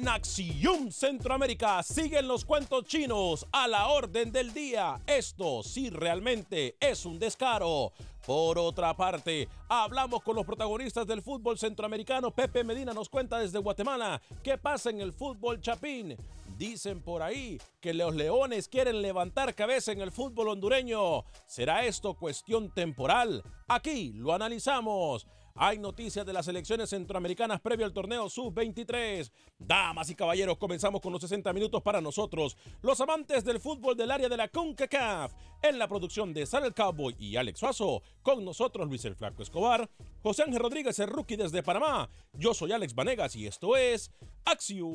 En Acción Centroamérica siguen los cuentos chinos a la orden del día. Esto sí realmente es un descaro. Por otra parte, hablamos con los protagonistas del fútbol centroamericano. Pepe Medina nos cuenta desde Guatemala qué pasa en el fútbol chapín. Dicen por ahí que los leones quieren levantar cabeza en el fútbol hondureño. ¿Será esto cuestión temporal? Aquí lo analizamos. Hay noticias de las elecciones centroamericanas previo al torneo Sub-23. Damas y caballeros, comenzamos con los 60 minutos para nosotros, los amantes del fútbol del área de la CONCACAF. En la producción de Sal el Cowboy y Alex Suazo, con nosotros Luis el Flaco Escobar, José Ángel Rodríguez, el rookie desde Panamá. Yo soy Alex Vanegas y esto es Acción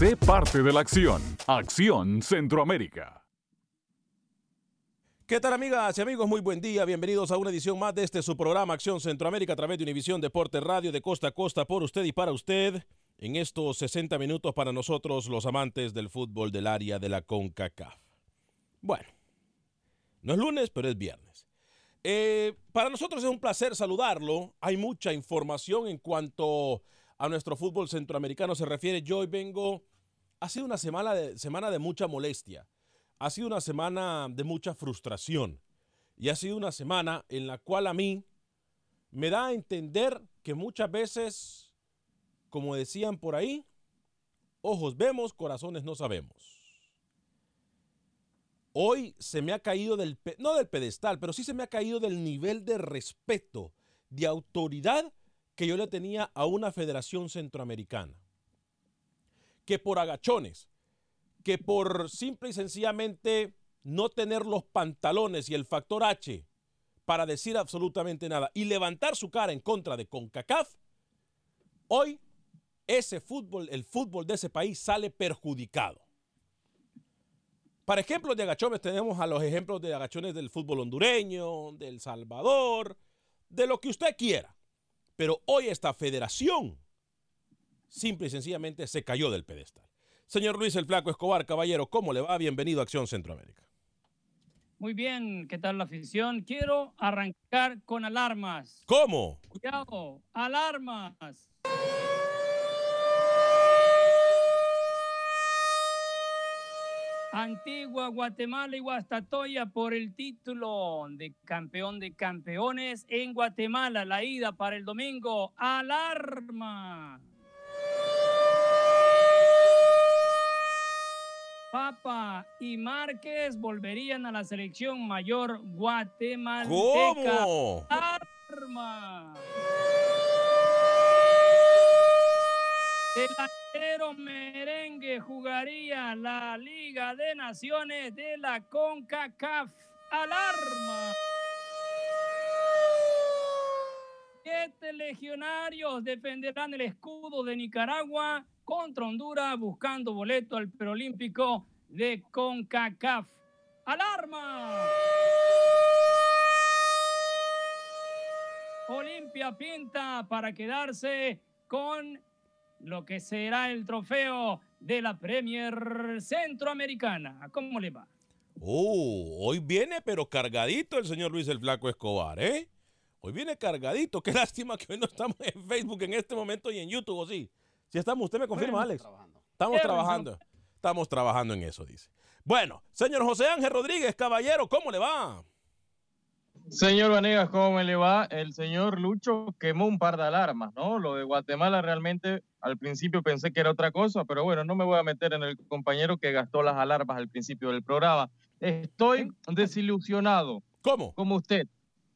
Sé parte de la acción. Acción Centroamérica. ¿Qué tal amigas y amigos? Muy buen día. Bienvenidos a una edición más de este su programa Acción Centroamérica a través de Univisión Deporte Radio de costa a costa por usted y para usted. En estos 60 minutos para nosotros los amantes del fútbol del área de la CONCACAF. Bueno, no es lunes, pero es viernes. Eh, para nosotros es un placer saludarlo. Hay mucha información en cuanto a nuestro fútbol centroamericano se refiere. Yo hoy vengo, ha sido una semana de, semana de mucha molestia, ha sido una semana de mucha frustración y ha sido una semana en la cual a mí me da a entender que muchas veces, como decían por ahí, ojos vemos, corazones no sabemos. Hoy se me ha caído del, no del pedestal, pero sí se me ha caído del nivel de respeto, de autoridad que yo le tenía a una federación centroamericana. Que por agachones, que por simple y sencillamente no tener los pantalones y el factor H para decir absolutamente nada y levantar su cara en contra de CONCACAF, hoy ese fútbol, el fútbol de ese país sale perjudicado. Para ejemplos de agachones tenemos a los ejemplos de agachones del fútbol hondureño, del Salvador, de lo que usted quiera. Pero hoy esta federación simple y sencillamente se cayó del pedestal. Señor Luis el Flaco Escobar, caballero, ¿cómo le va? Bienvenido a Acción Centroamérica. Muy bien, ¿qué tal la afición? Quiero arrancar con alarmas. ¿Cómo? Cuidado, alarmas. Antigua Guatemala y Guastatoya por el título de campeón de campeones en Guatemala. La ida para el domingo. Alarma. Papa y Márquez volverían a la selección mayor guatemalteca. ¿Cómo? Alarma. Delantero merengue jugaría la Liga de Naciones de la CONCACAF. ¡Alarma! Siete legionarios defenderán el escudo de Nicaragua contra Honduras buscando boleto al preolímpico de CONCACAF. ¡Alarma! Olimpia pinta para quedarse con lo que será el trofeo de la Premier Centroamericana. ¿Cómo le va? Oh, hoy viene pero cargadito el señor Luis el Flaco Escobar, ¿eh? Hoy viene cargadito. Qué lástima que hoy no estamos en Facebook en este momento y en YouTube, ¿o sí? Si estamos, usted me confirma, Alex. trabajando. Estamos trabajando. Estamos trabajando en eso, dice. Bueno, señor José Ángel Rodríguez, caballero, ¿cómo le va? Señor Vanegas, ¿cómo me le va? El señor Lucho quemó un par de alarmas, ¿no? Lo de Guatemala realmente al principio pensé que era otra cosa, pero bueno, no me voy a meter en el compañero que gastó las alarmas al principio del programa. Estoy desilusionado, ¿Cómo? como usted,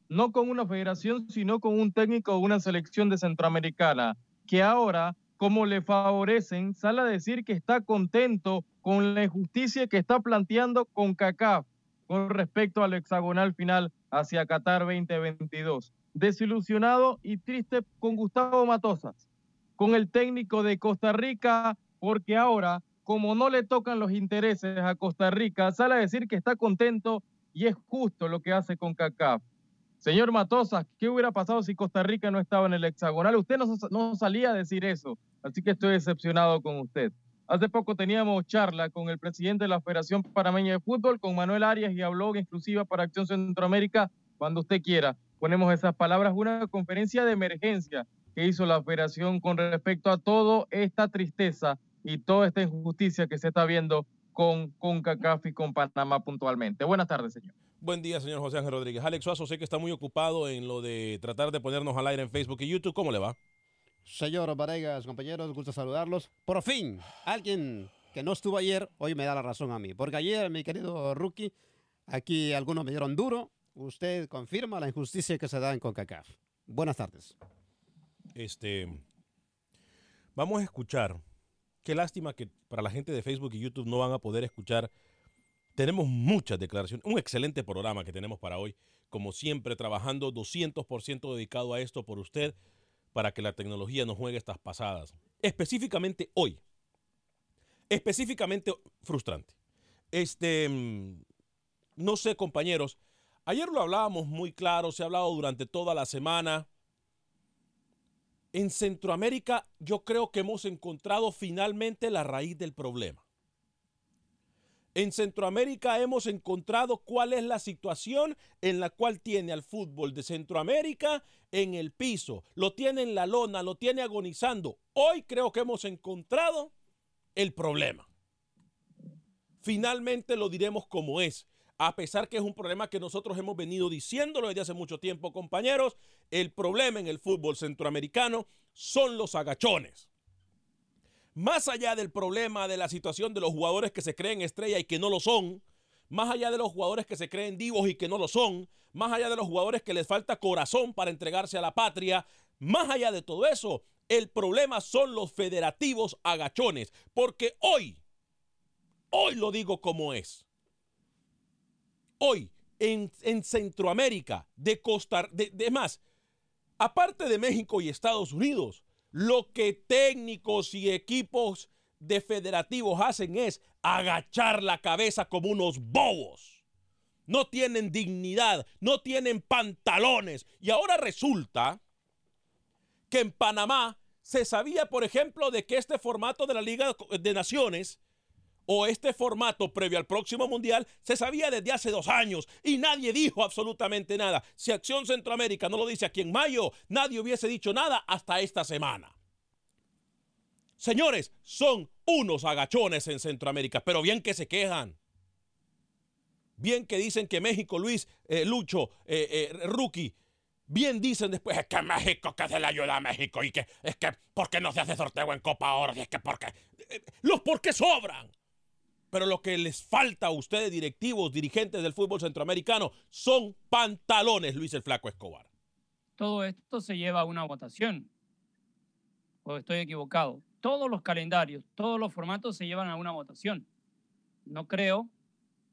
no con una federación, sino con un técnico de una selección de Centroamericana, que ahora, como le favorecen, sale a decir que está contento con la injusticia que está planteando con CACAF con respecto al hexagonal final hacia Qatar 2022. Desilusionado y triste con Gustavo Matosas, con el técnico de Costa Rica, porque ahora, como no le tocan los intereses a Costa Rica, sale a decir que está contento y es justo lo que hace con CACAF. Señor Matosas, ¿qué hubiera pasado si Costa Rica no estaba en el hexagonal? Usted no, salía a decir eso, así que estoy decepcionado con usted. Hace poco teníamos charla con el presidente de la Federación Panameña de Fútbol, con Manuel Arias, y habló en exclusiva para Acción Centroamérica. Cuando usted quiera, ponemos esas palabras. Una conferencia de emergencia que hizo la Federación con respecto a toda esta tristeza y toda esta injusticia que se está viendo con, con CACAF y con Panamá puntualmente. Buenas tardes, señor. Buen día, señor José Ángel Rodríguez. Alex Suazo, sé que está muy ocupado en lo de tratar de ponernos al aire en Facebook y YouTube. ¿Cómo le va? Señor Varegas, compañeros, gusto saludarlos. Por fin, alguien que no estuvo ayer, hoy me da la razón a mí. Porque ayer, mi querido rookie, aquí algunos me dieron duro. Usted confirma la injusticia que se da en CONCACAF. Buenas tardes. Este, vamos a escuchar. Qué lástima que para la gente de Facebook y YouTube no van a poder escuchar. Tenemos muchas declaraciones. Un excelente programa que tenemos para hoy. Como siempre, trabajando 200% dedicado a esto por usted para que la tecnología nos juegue estas pasadas. Específicamente hoy. Específicamente frustrante. Este, mm, no sé, compañeros. Ayer lo hablábamos muy claro, se ha hablado durante toda la semana. En Centroamérica yo creo que hemos encontrado finalmente la raíz del problema. En Centroamérica hemos encontrado cuál es la situación en la cual tiene al fútbol de Centroamérica en el piso, lo tiene en la lona, lo tiene agonizando. Hoy creo que hemos encontrado el problema. Finalmente lo diremos como es. A pesar que es un problema que nosotros hemos venido diciéndolo desde hace mucho tiempo, compañeros, el problema en el fútbol centroamericano son los agachones. Más allá del problema de la situación de los jugadores que se creen estrella y que no lo son, más allá de los jugadores que se creen divos y que no lo son, más allá de los jugadores que les falta corazón para entregarse a la patria, más allá de todo eso, el problema son los federativos agachones, porque hoy, hoy lo digo como es, hoy en, en Centroamérica, de Costa, de, de más, aparte de México y Estados Unidos, lo que técnicos y equipos de federativos hacen es agachar la cabeza como unos bobos. No tienen dignidad, no tienen pantalones. Y ahora resulta que en Panamá se sabía, por ejemplo, de que este formato de la Liga de Naciones o este formato previo al próximo mundial se sabía desde hace dos años y nadie dijo absolutamente nada. Si Acción Centroamérica no lo dice aquí en mayo, nadie hubiese dicho nada hasta esta semana. Señores, son unos agachones en Centroamérica, pero bien que se quejan. Bien que dicen que México, Luis, eh, Lucho, eh, eh, Rookie, bien dicen después, es que México, que se le ayuda a México y que es que, ¿por qué no se hace sorteo en Copa Oro? Y es que, porque, los por qué sobran. Pero lo que les falta a ustedes, directivos, dirigentes del fútbol centroamericano, son pantalones, Luis el Flaco Escobar. Todo esto se lleva a una votación. ¿O estoy equivocado? Todos los calendarios, todos los formatos se llevan a una votación. No creo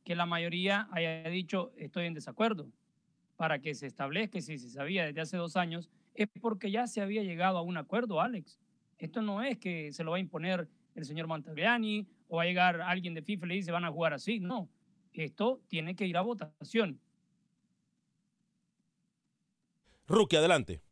que la mayoría haya dicho estoy en desacuerdo. Para que se establezca, si se sabía desde hace dos años, es porque ya se había llegado a un acuerdo, Alex. Esto no es que se lo va a imponer el señor Montagliani o va a llegar alguien de FIFA y le dice van a jugar así. No, esto tiene que ir a votación. Rookie, adelante.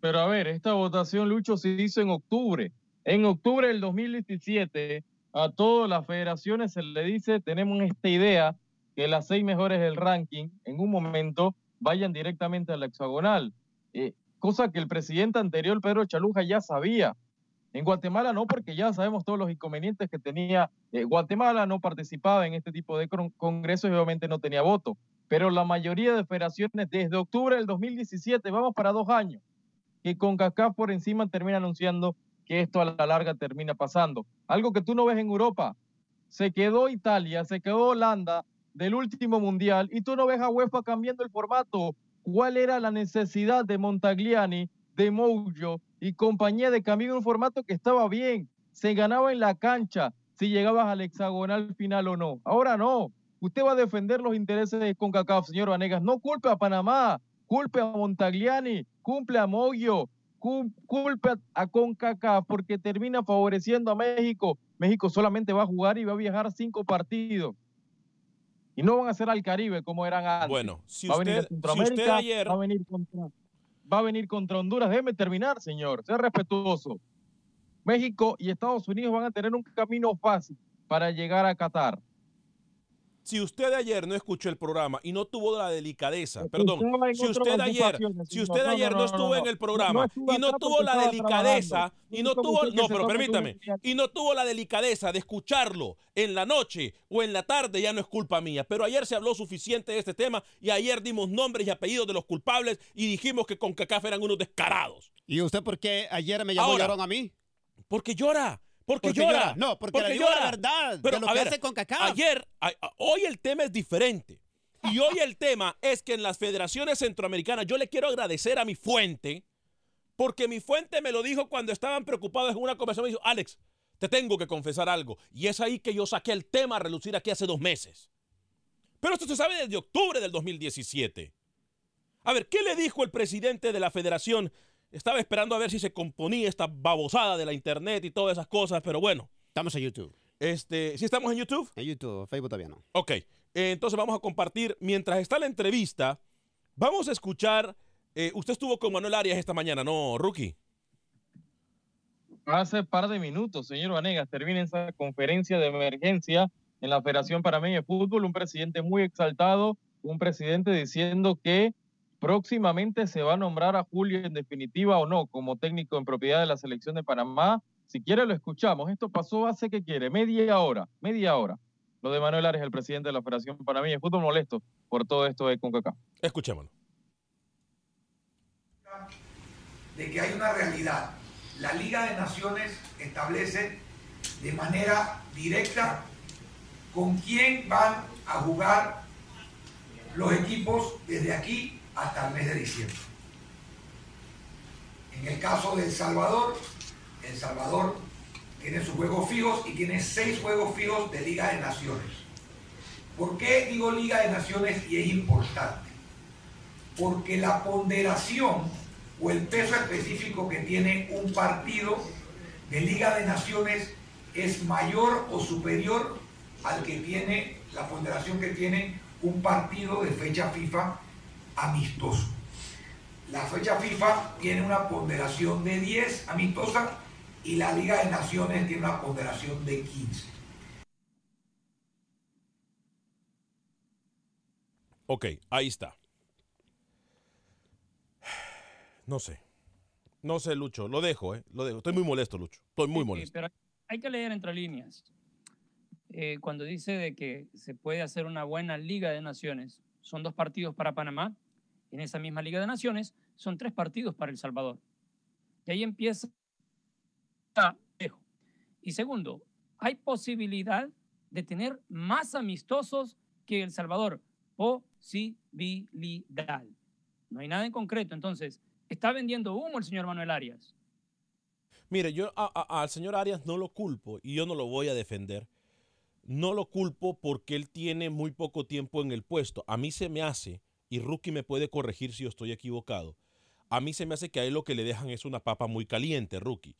Pero a ver, esta votación, Lucho, se hizo en octubre. En octubre del 2017 a todas las federaciones se le dice, tenemos esta idea, que las seis mejores del ranking en un momento vayan directamente a la hexagonal, eh, cosa que el presidente anterior, Pedro Chaluja, ya sabía. En Guatemala no, porque ya sabemos todos los inconvenientes que tenía. Eh, Guatemala no participaba en este tipo de congresos y obviamente no tenía voto. Pero la mayoría de federaciones desde octubre del 2017, vamos para dos años, que con CACAF por encima termina anunciando que esto a la larga termina pasando. Algo que tú no ves en Europa. Se quedó Italia, se quedó Holanda del último mundial y tú no ves a UEFA cambiando el formato. ¿Cuál era la necesidad de Montagliani, de Mojo y compañía de cambiar un formato que estaba bien? Se ganaba en la cancha si llegabas al hexagonal final o no. Ahora no. Usted va a defender los intereses de CONCACAF, señor Vanegas. No culpe a Panamá, culpe a Montagliani, cumple a Moyo, culpa a CONCACAF porque termina favoreciendo a México. México solamente va a jugar y va a viajar cinco partidos. Y no van a ser al Caribe como eran antes. Bueno, si usted, ayer... va, a venir contra, va a venir contra Honduras. Déjeme terminar, señor. Sea respetuoso. México y Estados Unidos van a tener un camino fácil para llegar a Qatar. Si usted ayer no escuchó el programa y no tuvo la delicadeza, perdón, si usted ayer, si usted ayer no, estuvo en el programa y no tuvo la delicadeza y no tuvo, no, pero permítame, y no tuvo la delicadeza de escucharlo en la noche o en la tarde, ya no es culpa mía. Pero ayer se habló suficiente de este tema y ayer dimos nombres y apellidos de los culpables y dijimos que con CACAF eran unos descarados. ¿Y usted por qué ayer me llamó a mí? Porque llora. Porque, llora. No, porque, le digo la verdad Pero, lo que hace con cacao. Ayer, hoy el tema es diferente. Y hoy el tema es que en las federaciones centroamericanas yo le quiero agradecer a mi fuente, porque mi fuente me lo dijo cuando estaban preocupados en una conversación. Me dijo, Alex, te tengo que confesar algo. Y es ahí que yo saqué el tema a relucir aquí hace dos meses. Pero esto se sabe desde octubre del 2017. A ver, ¿qué le dijo el presidente de la federación estaba esperando a ver si se componía esta babosada de la internet y todas esas cosas, pero bueno. Estamos en YouTube. Este, ¿Sí estamos en YouTube? En YouTube, Facebook todavía no. Ok, eh, entonces vamos a compartir, mientras está la entrevista, vamos a escuchar, eh, usted estuvo con Manuel Arias esta mañana, ¿no, Rookie? Hace par de minutos, señor Vanegas, termina esa conferencia de emergencia en la Federación Parameña de Fútbol, un presidente muy exaltado, un presidente diciendo que Próximamente se va a nombrar a Julio en definitiva o no como técnico en propiedad de la selección de Panamá. Si quiere lo escuchamos. Esto pasó hace que quiere, media hora, media hora. Lo de Manuel Ares, el presidente de la Federación Panameña Fútbol, molesto por todo esto de CONCACAF. Escuchémoslo. De que hay una realidad. La Liga de Naciones establece de manera directa con quién van a jugar los equipos desde aquí hasta el mes de diciembre. En el caso de El Salvador, El Salvador tiene sus juegos fijos y tiene seis juegos fijos de Liga de Naciones. ¿Por qué digo Liga de Naciones y es importante? Porque la ponderación o el peso específico que tiene un partido de Liga de Naciones es mayor o superior al que tiene la ponderación que tiene un partido de fecha FIFA amistoso. La fecha FIFA tiene una ponderación de 10 amistosa y la Liga de Naciones tiene una ponderación de 15. Ok, ahí está. No sé. No sé, Lucho. Lo dejo, ¿eh? Lo dejo. Estoy muy molesto, Lucho. Estoy muy molesto. Pero hay que leer entre líneas. Eh, cuando dice de que se puede hacer una buena Liga de Naciones, son dos partidos para Panamá en esa misma Liga de Naciones son tres partidos para El Salvador. Y ahí empieza. Y segundo, hay posibilidad de tener más amistosos que El Salvador. Posibilidad. No hay nada en concreto. Entonces, está vendiendo humo el señor Manuel Arias. Mire, yo al señor Arias no lo culpo y yo no lo voy a defender. No lo culpo porque él tiene muy poco tiempo en el puesto. A mí se me hace, y Rookie me puede corregir si yo estoy equivocado, a mí se me hace que a él lo que le dejan es una papa muy caliente, Rookie.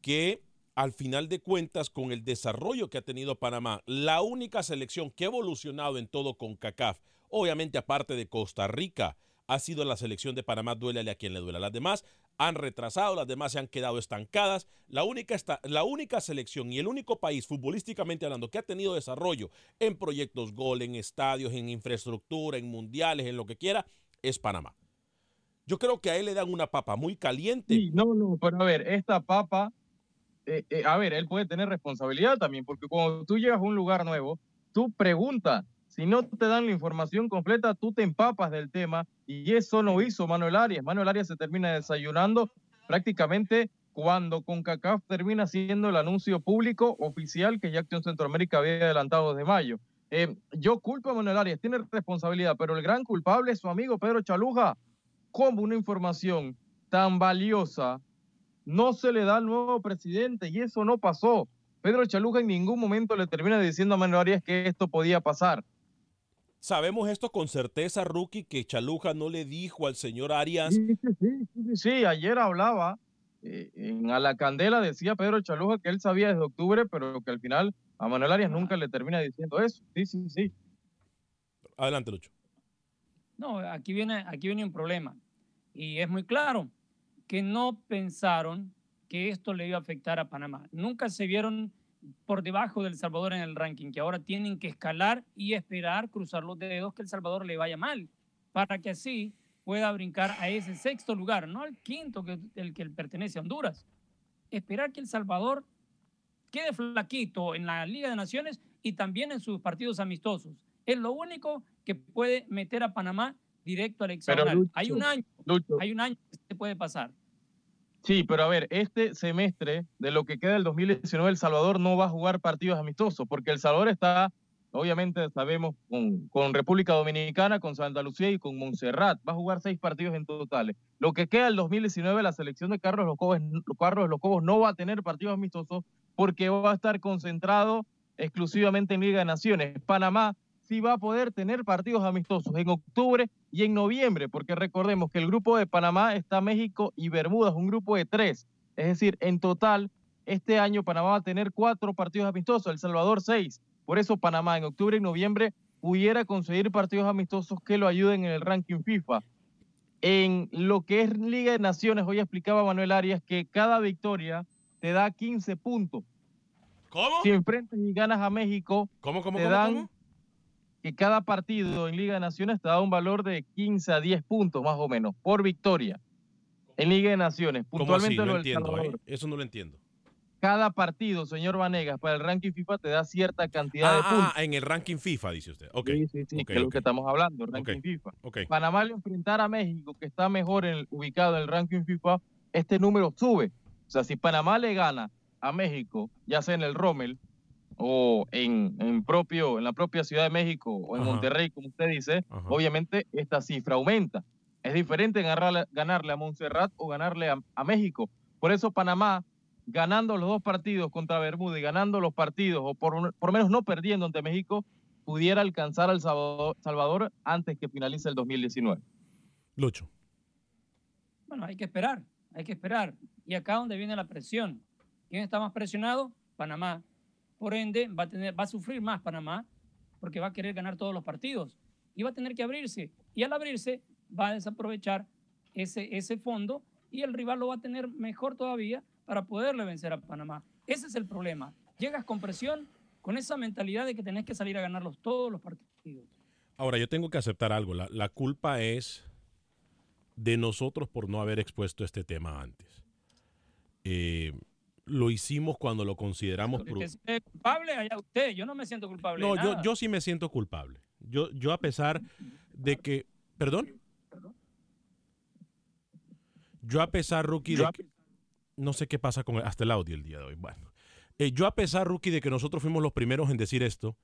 Que al final de cuentas, con el desarrollo que ha tenido Panamá, la única selección que ha evolucionado en todo con CACAF, obviamente aparte de Costa Rica, ha sido la selección de Panamá, duélale a quien le duela. Las demás han retrasado, las demás se han quedado estancadas. La única, esta- la única selección y el único país, futbolísticamente hablando, que ha tenido desarrollo en proyectos gol, en estadios, en infraestructura, en mundiales, en lo que quiera, es Panamá. Yo creo que a él le dan una papa muy caliente. Sí, no, no, pero a ver, esta papa, eh, eh, a ver, él puede tener responsabilidad también, porque cuando tú llegas a un lugar nuevo, tú preguntas, si no te dan la información completa, tú te empapas del tema, y eso no hizo Manuel Arias. Manuel Arias se termina desayunando prácticamente cuando CONCACAF termina haciendo el anuncio público oficial que ya Acción Centroamérica había adelantado desde mayo. Eh, yo culpo a Manuel Arias, tiene responsabilidad, pero el gran culpable es su amigo Pedro Chaluja. ¿Cómo una información tan valiosa no se le da al nuevo presidente? Y eso no pasó. Pedro Chaluja en ningún momento le termina diciendo a Manuel Arias que esto podía pasar. Sabemos esto con certeza, Rookie, que Chaluja no le dijo al señor Arias. Sí, sí, sí, sí, sí, ayer hablaba eh, en A la Candela, decía Pedro Chaluja que él sabía desde octubre, pero que al final a Manuel Arias nunca le termina diciendo eso. Sí, sí, sí. Adelante, Lucho. No, aquí viene, aquí viene un problema. Y es muy claro que no pensaron que esto le iba a afectar a Panamá. Nunca se vieron por debajo del Salvador en el ranking, que ahora tienen que escalar y esperar, cruzar los dedos que El Salvador le vaya mal, para que así pueda brincar a ese sexto lugar, no al quinto, que el que pertenece a Honduras. Esperar que El Salvador quede flaquito en la Liga de Naciones y también en sus partidos amistosos. Es lo único que puede meter a Panamá directo al hexagonal. Lucho, hay un año, Lucho. hay un año que se puede pasar. Sí, pero a ver, este semestre de lo que queda del 2019, El Salvador no va a jugar partidos amistosos, porque El Salvador está, obviamente sabemos, con, República Dominicana, con Santa Lucía y con Montserrat. Va a jugar seis partidos en totales. Lo que queda del 2019, la selección de Carlos Los Cobos, Carlos Los Cobos no va a tener partidos amistosos porque va a estar concentrado exclusivamente en Liga de Naciones. Panamá sí va a poder tener partidos amistosos en octubre y en noviembre, porque recordemos que el grupo de Panamá está México y Bermudas, un grupo de tres. Es decir, en total, este año Panamá va a tener cuatro partidos amistosos, El Salvador seis. Por eso Panamá en octubre y noviembre pudiera conseguir partidos amistosos que lo ayuden en el ranking FIFA. En lo que es Liga de Naciones, hoy explicaba Manuel Arias que cada victoria te da 15 puntos. ¿Cómo? Si enfrentas y ganas a México, ¿Cómo, cómo, te cómo, dan? Que cada partido en Liga de Naciones te da un valor de 15 a 10 puntos más o menos por victoria en Liga de Naciones. ¿Cómo así? Puntualmente No lo entiendo, ¿eh? Eso no lo entiendo. Cada partido, señor Vanegas, para el ranking FIFA te da cierta cantidad de Ah, puntos. ah, en el ranking FIFA, dice usted. Ok. Sí, sí, sí, que es lo que estamos hablando, el ranking FIFA. Panamá al enfrentar a México, que está mejor en el- ubicado en el ranking FIFA, este número sube. O sea, si Panamá le gana a México, ya sea en el Rommel o en, en propio, en la propia Ciudad de México o en Ajá. Monterrey, como usted dice, Ajá. obviamente esta cifra aumenta. Es diferente ganarle, ganarle a Montserrat o ganarle a, a México. Por eso Panamá, ganando los dos partidos contra Bermuda y ganando los partidos, o por, por lo menos no perdiendo ante México, pudiera alcanzar al Salvador, Salvador antes que finalice el 2019. Lucho. Bueno, hay que esperar, hay que esperar. Y acá donde viene la presión. ¿Quién está más presionado? Panamá. Por ende, va a, tener, va a sufrir más Panamá porque va a querer ganar todos los partidos y va a tener que abrirse. Y al abrirse, va a desaprovechar ese, ese fondo y el rival lo va a tener mejor todavía para poderle vencer a Panamá. Ese es el problema. Llegas con presión, con esa mentalidad de que tenés que salir a ganarlos todos los partidos. Ahora, yo tengo que aceptar algo. La, la culpa es de nosotros por no haber expuesto este tema antes. Eh, lo hicimos cuando lo consideramos... Que pru- esté culpable allá usted, yo no me siento culpable. No, de yo, nada. yo sí me siento culpable. Yo, yo a pesar de que... ¿Perdón? Yo a pesar, Rookie, de que- no sé qué pasa con el- hasta el audio el día de hoy. Bueno, Eh, yo a pesar, Rookie, de que nosotros fuimos los primeros en decir esto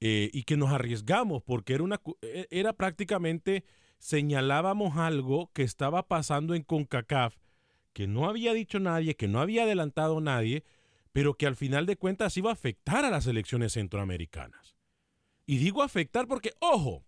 eh, y que nos arriesgamos porque era, una, e- era prácticamente señalábamos algo que estaba pasando en CONCACAF que no había dicho nadie, que no había adelantado nadie, pero que al final de cuentas iba a afectar a las elecciones centroamericanas. Y digo afectar porque, ojo,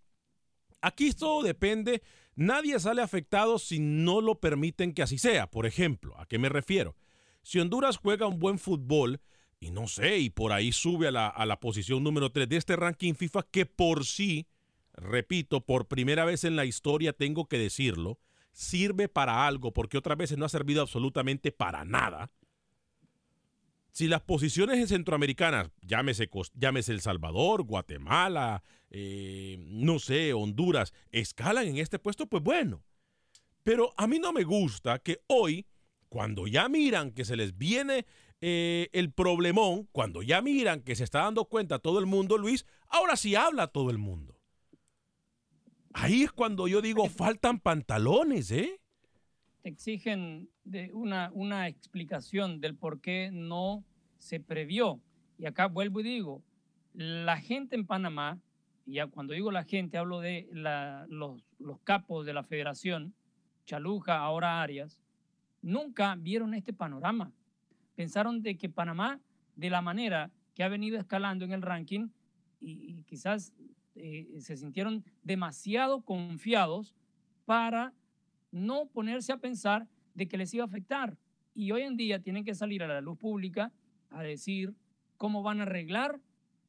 aquí todo depende, nadie sale afectado si no lo permiten que así sea. Por ejemplo, ¿a qué me refiero? Si Honduras juega un buen fútbol, y no sé, y por ahí sube a la, a la posición número 3 de este ranking FIFA, que por sí, repito, por primera vez en la historia tengo que decirlo, sirve para algo, porque otras veces no ha servido absolutamente para nada. Si las posiciones en centroamericanas, llámese, llámese El Salvador, Guatemala, eh, no sé, Honduras, escalan en este puesto, pues bueno. Pero a mí no me gusta que hoy, cuando ya miran que se les viene eh, el problemón, cuando ya miran que se está dando cuenta todo el mundo, Luis, ahora sí habla todo el mundo. Ahí es cuando yo digo, faltan pantalones, ¿eh? te exigen de una, una explicación del por qué no se previó. Y acá vuelvo y digo, la gente en Panamá, y ya cuando digo la gente hablo de la- los, los capos de la federación, Chaluja, ahora Arias, nunca vieron este panorama. Pensaron de que Panamá, de la manera que ha venido escalando en el ranking, y, y quizás eh, se sintieron demasiado confiados para no ponerse a pensar de que les iba a afectar. Y hoy en día tienen que salir a la luz pública a decir cómo van a arreglar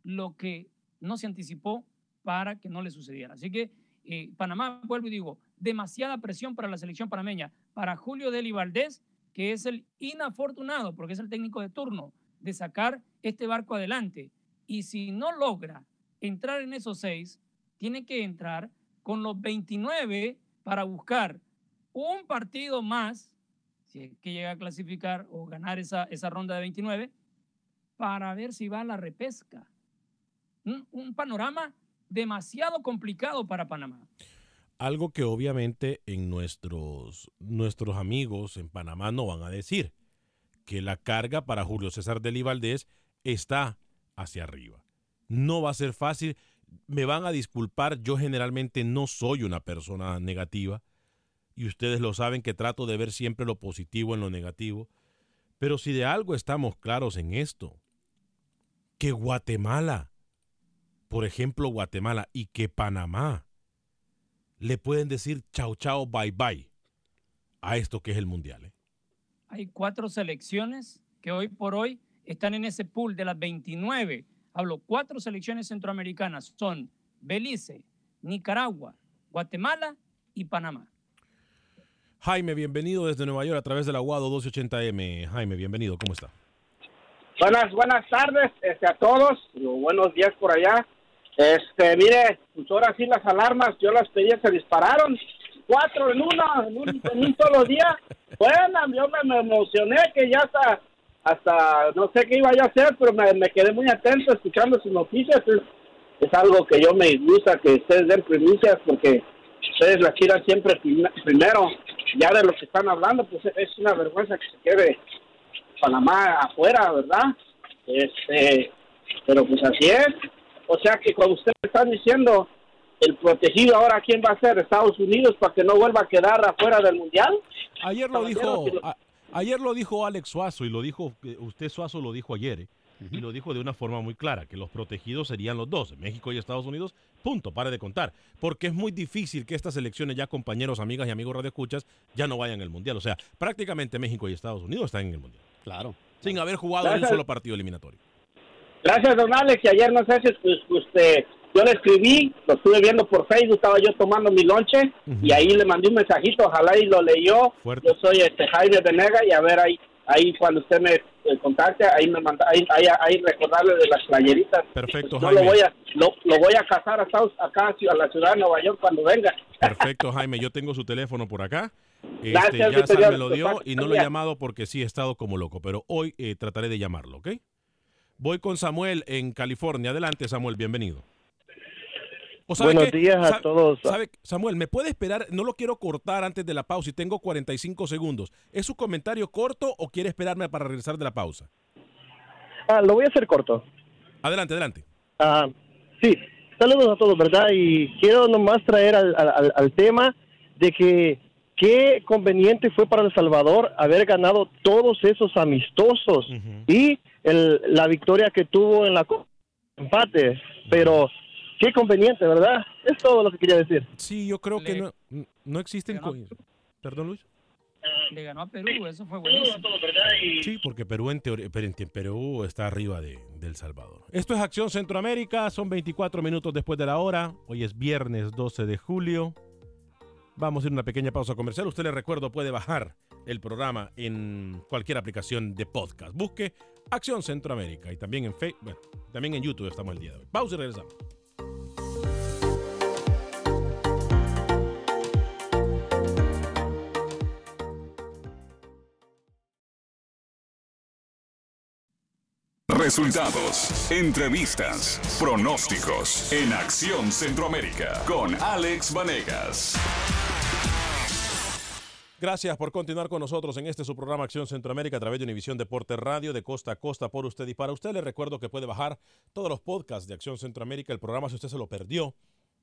lo que no se anticipó para que no le sucediera. Así que eh, Panamá, vuelvo y digo, demasiada presión para la selección panameña, para Julio Deli Valdés, que es el inafortunado, porque es el técnico de turno, de sacar este barco adelante. Y si no logra entrar en esos seis, tiene que entrar con los 29 para buscar un partido más, si es que llega a clasificar o ganar esa, esa ronda de 29, para ver si va a la repesca. Un, panorama demasiado complicado para Panamá. Algo que obviamente en nuestros, nuestros amigos en Panamá no van a decir, que la carga para Julio César Deli Valdés está hacia arriba. No va a ser fácil, me van a disculpar, yo generalmente no soy una persona negativa y ustedes lo saben que trato de ver siempre lo positivo en lo negativo, pero si de algo estamos claros en esto, que Guatemala, por ejemplo Guatemala y que Panamá, le pueden decir chao, chao, bye, bye a esto que es el Mundial. ¿eh? Hay cuatro selecciones que hoy por hoy están en ese pool de las 29. Hablo, cuatro selecciones centroamericanas son Belice, Nicaragua, Guatemala y Panamá. Jaime, bienvenido desde Nueva York a través del Aguado 1280M. Jaime, bienvenido, ¿cómo está? Buenas, buenas tardes este, a todos, buenos días por allá. Este, mire, pues ahora sí las alarmas, yo las pedí, se dispararon, cuatro en una, en un, en un solo día. Bueno, yo me, me emocioné que ya hasta, hasta, no sé qué iba yo a hacer, pero me, me quedé muy atento escuchando sus noticias. Es, es algo que yo me gusta que ustedes den primicias porque ustedes las tiran siempre prim- primero. Ya de lo que están hablando, pues es una vergüenza que se quede Panamá afuera, ¿verdad? Este, pero pues así es. O sea que cuando ustedes están diciendo el protegido ahora quién va a ser Estados Unidos para que no vuelva a quedar afuera del mundial. Ayer lo dijo, a- ayer lo dijo Alex Suazo y lo dijo, eh, usted Suazo lo dijo ayer, ¿eh? y lo dijo de una forma muy clara, que los protegidos serían los dos, México y Estados Unidos, punto, pare de contar, porque es muy difícil que estas elecciones ya compañeros, amigas y amigos radioescuchas ya no vayan al Mundial, o sea, prácticamente México y Estados Unidos están en el Mundial. Claro. Sin haber jugado un solo partido eliminatorio. Gracias, don Alex. Y ayer, no sé si usted, yo le escribí, lo estuve viendo por Facebook, estaba yo tomando mi lonche y ahí le mandé un mensajito, ojalá y lo leyó. Fuerte. Yo soy este Jaime Venega y a ver ahí, ahí cuando usted me eh, contacte, ahí me manda, ahí, ahí, ahí recordarle de las playeritas. Perfecto, yo Jaime. lo voy a, lo, lo voy a casar acá, acá a la ciudad de Nueva York cuando venga. Perfecto, Jaime. Yo tengo su teléfono por acá. Este, Gracias, ya me lo dio y no lo he llamado porque sí he estado como loco, pero hoy eh, trataré de llamarlo, ¿ok? Voy con Samuel en California. Adelante, Samuel, bienvenido. ¿O sabe Buenos qué? días a Sa- todos. sabe- Samuel, ¿me puede esperar? No lo quiero cortar antes de la pausa y tengo 45 segundos. ¿Es su comentario corto o quiere esperarme para regresar de la pausa? Ah, lo voy a hacer corto. Adelante, adelante. Ah, sí, saludos a todos, ¿verdad? Y quiero nomás traer al, al- tema de que qué conveniente fue para El Salvador haber ganado todos esos amistosos y el- la victoria que tuvo en la empate. Pero qué conveniente, ¿verdad? Es todo lo que quería decir. Sí, yo creo que no, no existen... co- Perdón, Luis. Le ganó a Perú, eso fue buenísimo. Sí, porque Perú en teoría, Perú está arriba de, de El Salvador. Esto es Acción Centroamérica, son 24 minutos después de la hora. Hoy es viernes 12 de julio. Vamos a ir a una pequeña pausa comercial. Usted le recuerdo puede bajar el programa en cualquier aplicación de podcast. Busque Acción Centroamérica y también en Facebook, bueno, también en YouTube estamos el día de hoy. Pausa y regresamos. Resultados, entrevistas, pronósticos en Acción Centroamérica con Alex Vanegas. Gracias por continuar con nosotros en este su programa Acción Centroamérica a través de Univisión Deporte Radio de costa a costa por usted y para usted. Le recuerdo que puede bajar todos los podcasts de Acción Centroamérica. El programa, si usted se lo perdió,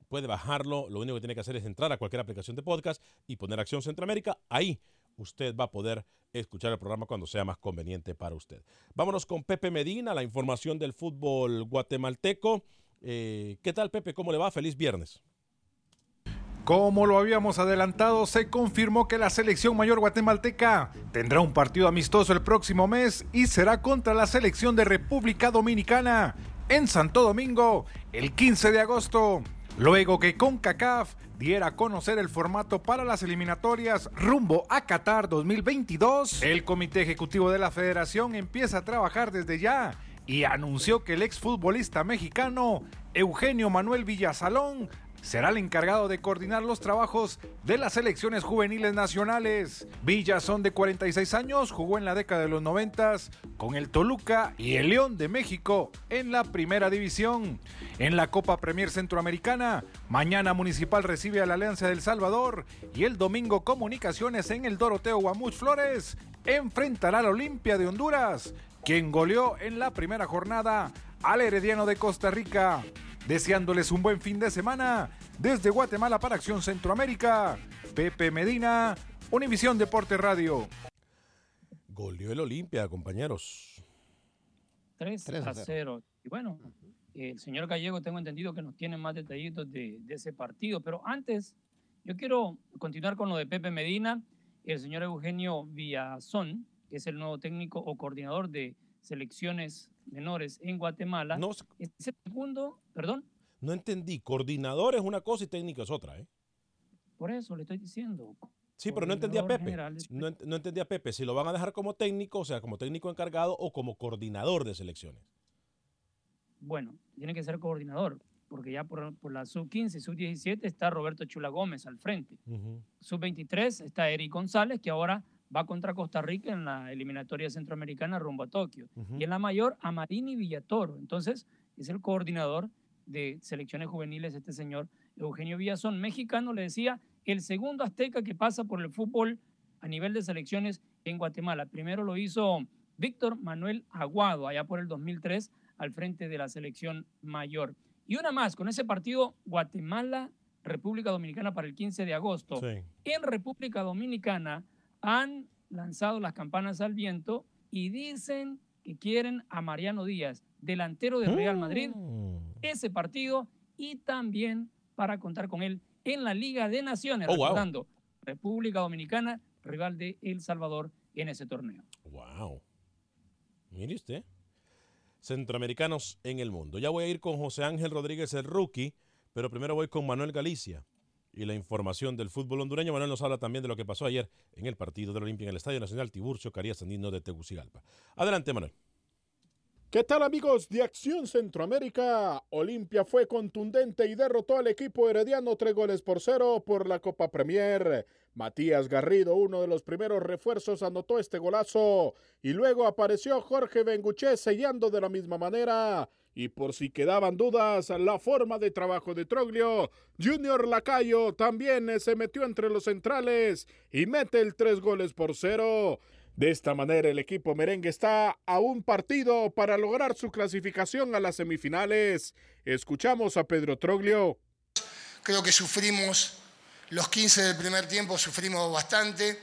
puede bajarlo. Lo único que tiene que hacer es entrar a cualquier aplicación de podcast y poner Acción Centroamérica. Ahí usted va a poder escuchar el programa cuando sea más conveniente para usted. Vámonos con Pepe Medina, la información del fútbol guatemalteco. Eh, ¿Qué tal, Pepe? ¿Cómo le va? Feliz viernes. Como lo habíamos adelantado, se confirmó que la selección mayor guatemalteca tendrá un partido amistoso el próximo mes y será contra la selección de República Dominicana en Santo Domingo el 15 de agosto. Luego que CONCACAF diera a conocer el formato para las eliminatorias rumbo a Qatar 2022, el Comité Ejecutivo de la Federación empieza a trabajar desde ya y anunció que el exfutbolista mexicano Eugenio Manuel Villasalón será el encargado de coordinar los trabajos de las selecciones juveniles nacionales. Villazón de 46 años jugó en la década de los 90 con el Toluca y el León de México en la primera división. En la Copa Premier Centroamericana, mañana Municipal recibe a la Alianza del Salvador y el domingo Comunicaciones en el Doroteo Guamuch Flores enfrentará al Olimpia de Honduras, quien goleó en la primera jornada al Herediano de Costa Rica. Deseándoles un buen fin de semana desde Guatemala para Acción Centroamérica. Pepe Medina, Univisión Deporte Radio. Goleó el Olimpia, compañeros. 3 Tres a a 0. Y bueno, el señor Gallego tengo entendido que nos tiene más detallitos de, de ese partido, pero antes yo quiero continuar con lo de Pepe Medina, el señor Eugenio Villazón, que es el nuevo técnico o coordinador de selecciones menores en Guatemala. No, es el segundo, perdón, No entendí. Coordinador es una cosa y técnico es otra, ¿eh? por eso le estoy diciendo. Sí, pero no entendía a Pepe. general No, ent- no entendía a Pepe. Si lo van a dejar como técnico, o sea, como técnico encargado o como coordinador de selecciones. Bueno, tiene que ser coordinador, porque ya por, por la sub-15 y sub-17 está Roberto Chula Gómez al frente. Sub-23 está Eric González, que ahora va contra Costa Rica en la eliminatoria centroamericana rumbo a Tokio. Y en la mayor, a Marini Villatoro. Entonces, es el coordinador de selecciones juveniles, este señor Eugenio Villazón, mexicano, le decía, el segundo azteca que pasa por el fútbol a nivel de selecciones en Guatemala. Primero lo hizo Víctor Manuel Aguado, allá por el 2003, al frente de la selección mayor. Y una más, con ese partido Guatemala, República Dominicana para el 15 de agosto. En República Dominicana han lanzado las campanas al viento y dicen que quieren a Mariano Díaz, delantero de Real Madrid, ese partido y también para contar con él en la Liga de Naciones, Oh, wow. recordando República Dominicana, rival de El Salvador en ese torneo. Wow. Mire usted. Centroamericanos en el mundo. Ya voy a ir con José Ángel Rodríguez, el rookie, pero primero voy con Manuel Galicia y la información del fútbol hondureño. Manuel nos habla también de lo que pasó ayer en el partido del Olimpia en el Estadio Nacional Tiburcio Carías Andino de Tegucigalpa. Adelante, Manuel. ¿Qué tal amigos de Acción Centroamérica? Olimpia fue contundente y derrotó al equipo herediano tres goles por cero por la Copa Premier. Matías Garrido, uno de los primeros refuerzos, anotó este golazo y luego apareció Jorge Benguché sellando de la misma manera. Y por si quedaban dudas, la forma de trabajo de Troglio, Junior Lacayo también se metió entre los centrales y mete el tres goles por cero. De esta manera el equipo merengue está a un partido para lograr su clasificación a las semifinales. Escuchamos a Pedro Troglio. Creo que sufrimos los 15 del primer tiempo, sufrimos bastante.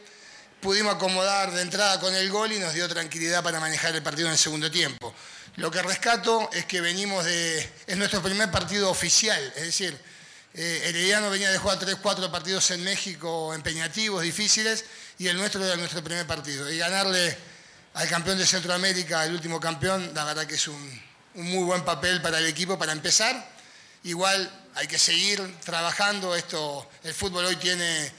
Pudimos acomodar de entrada con el gol y nos dio tranquilidad para manejar el partido en el segundo tiempo. Lo que rescato es que venimos de... Es nuestro primer partido oficial, es decir, eh, Herediano venía de jugar 3, 4 partidos en México empeñativos, difíciles, y el nuestro era nuestro primer partido. Y ganarle al campeón de Centroamérica, el último campeón, la verdad que es un, un muy buen papel para el equipo para empezar. Igual hay que seguir trabajando. Esto, el fútbol hoy tiene